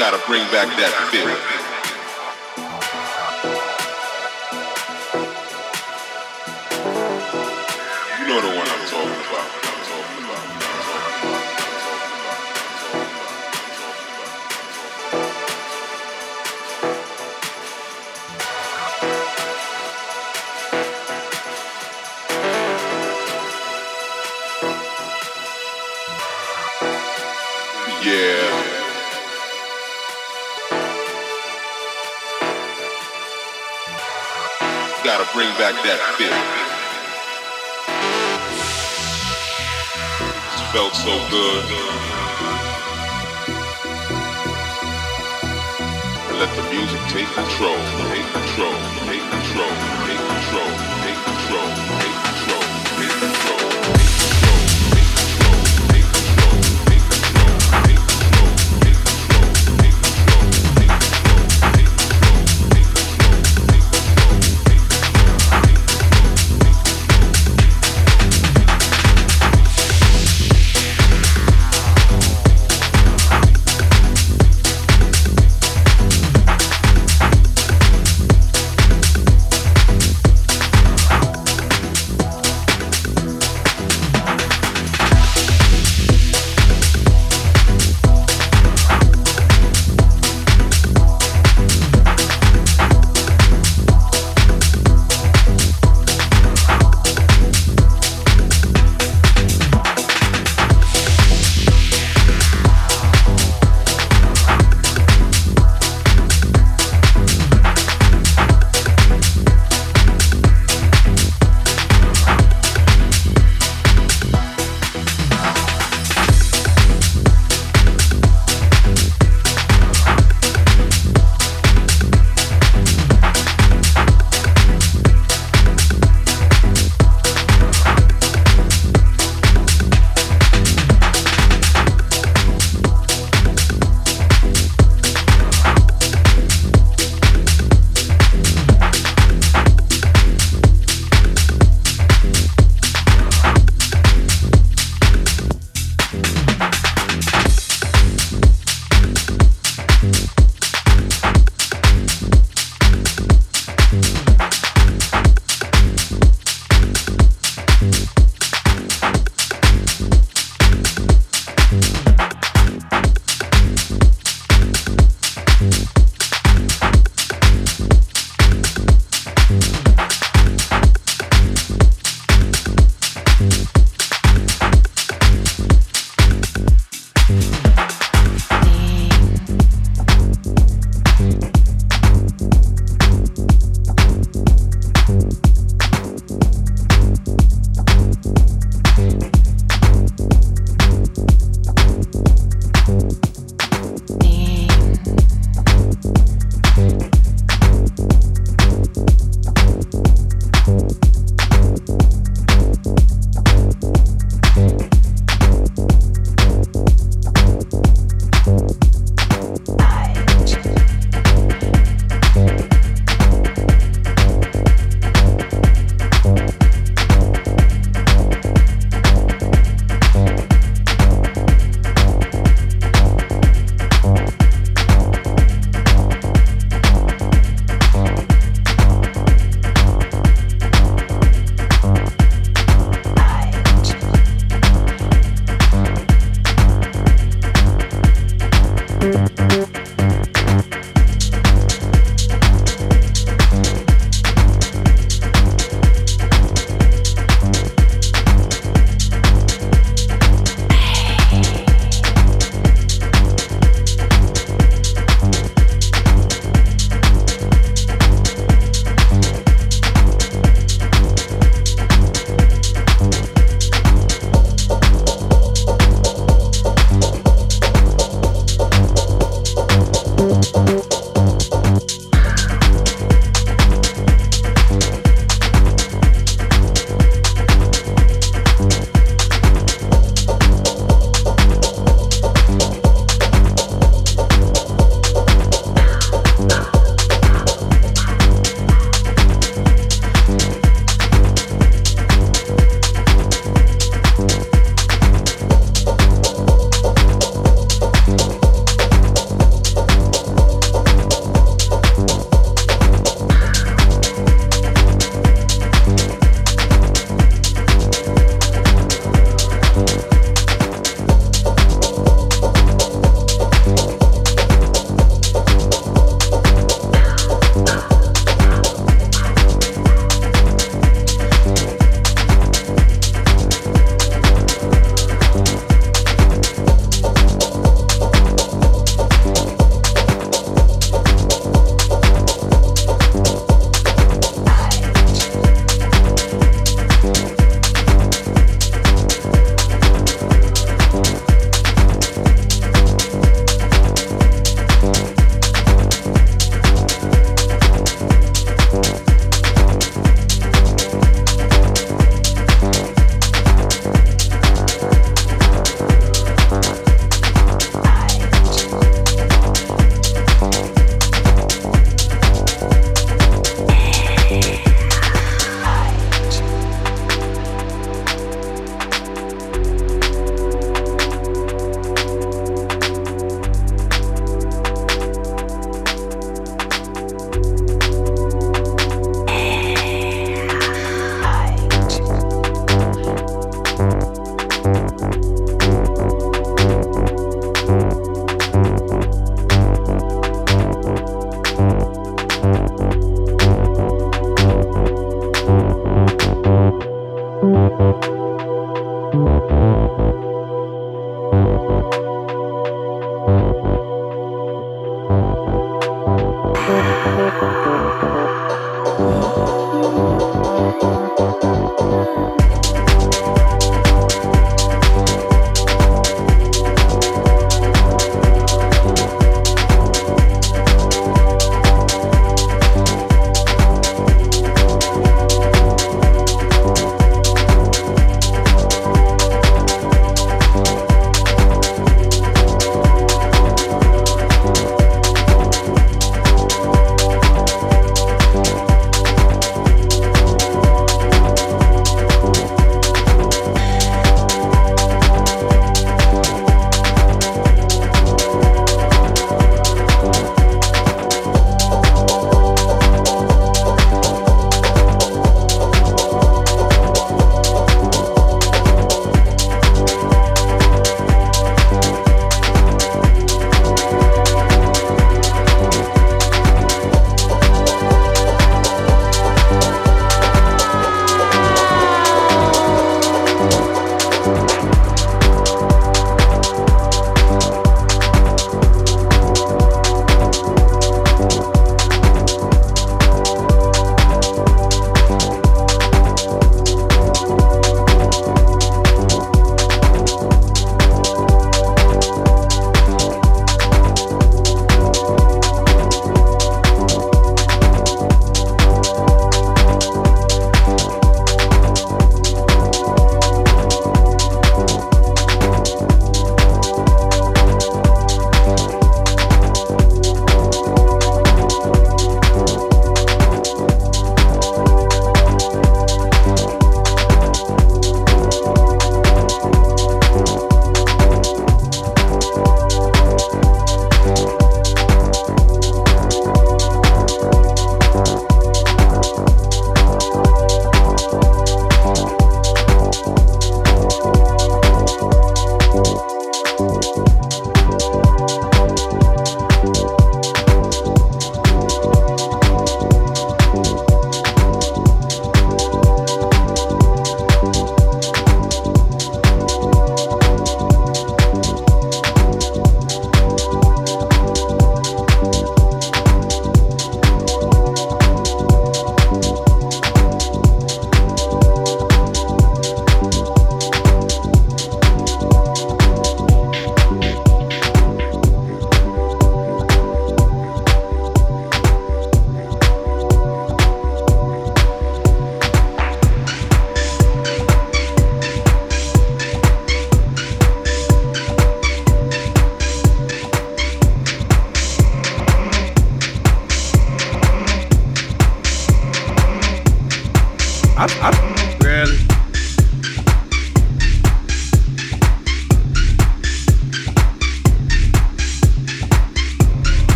gotta bring back that feeling. back that feel. It felt so good. Let the music take control, take control, take control, take control.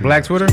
Black Twitter?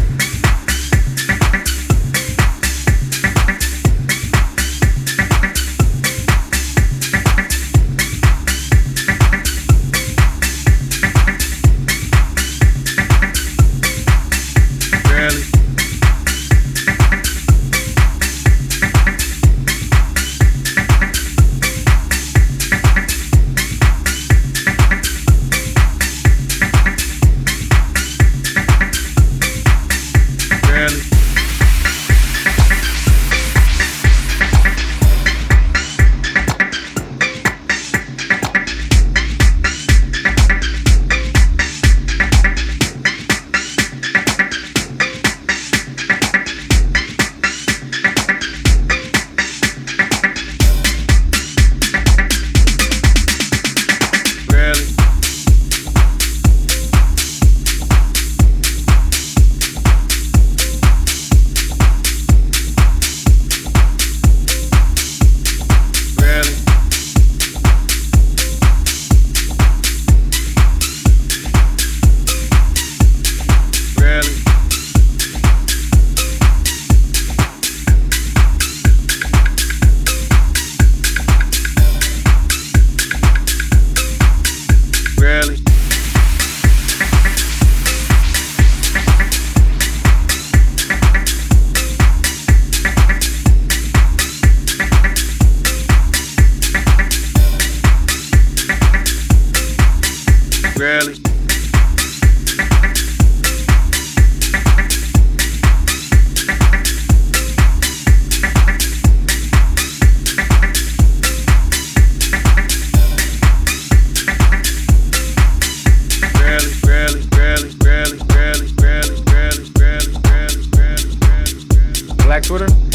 Black Twitter?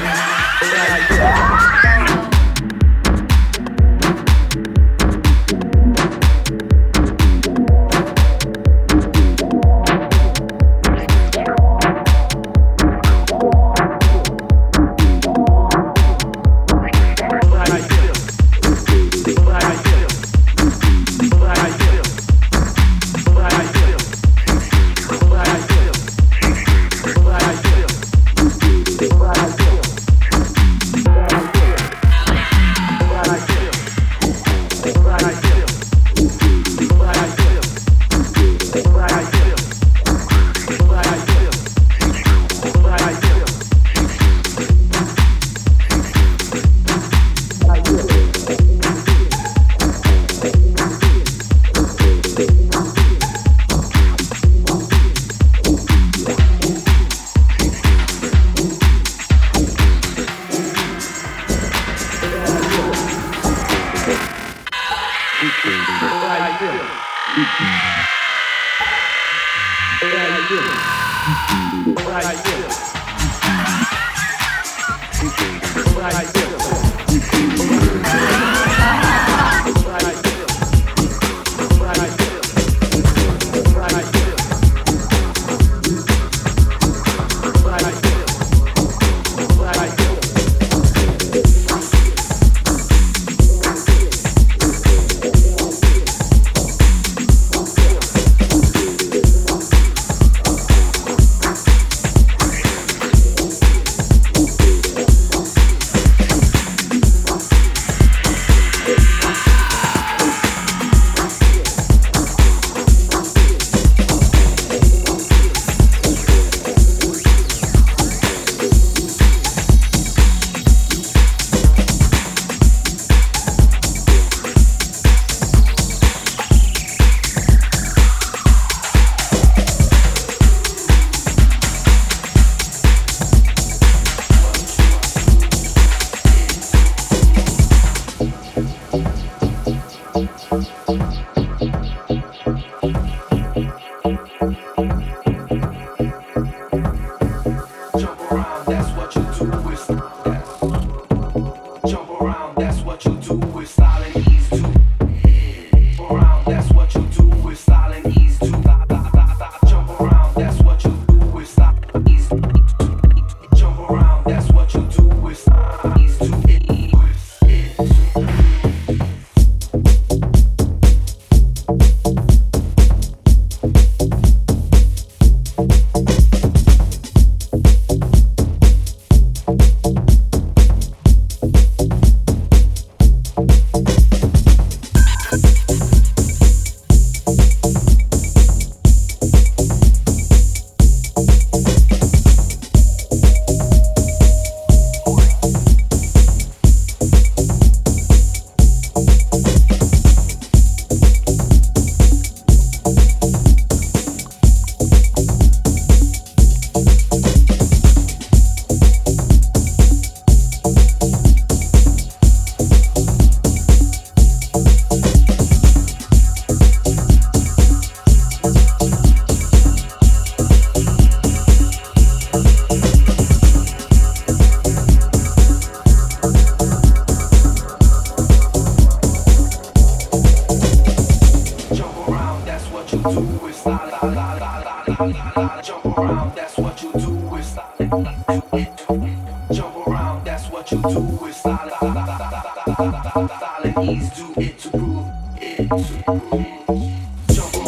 Like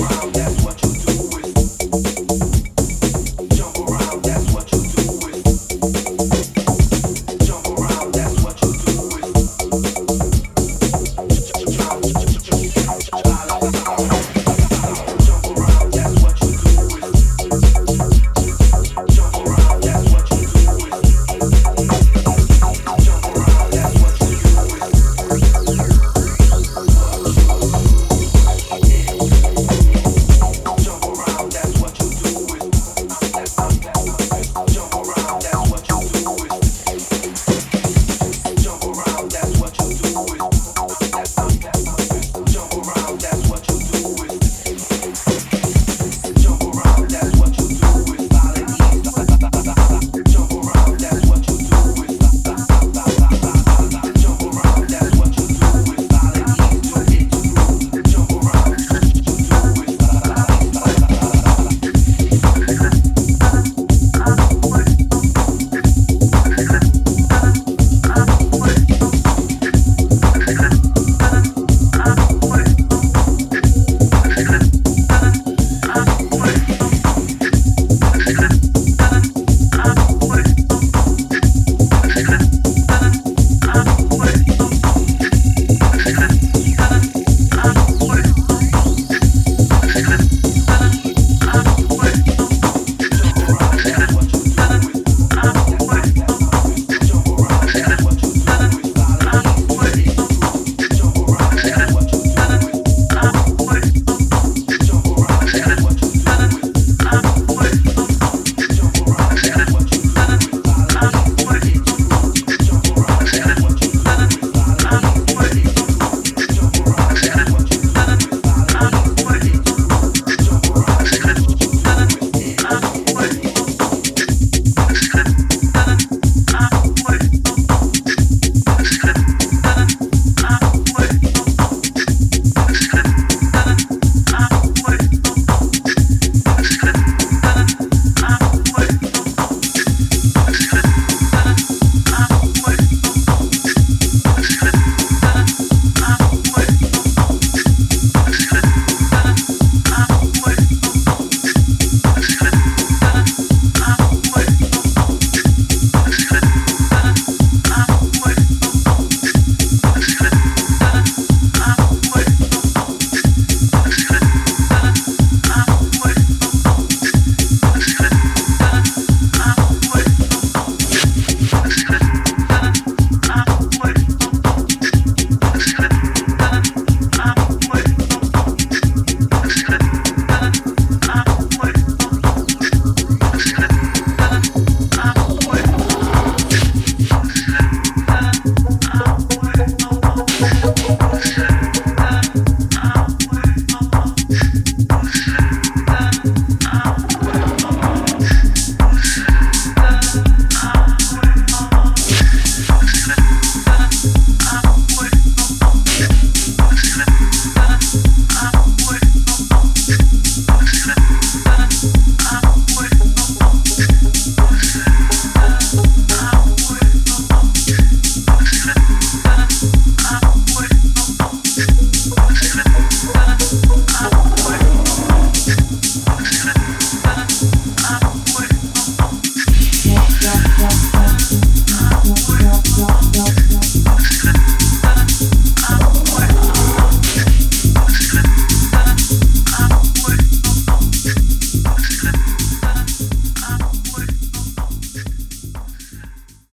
Wow.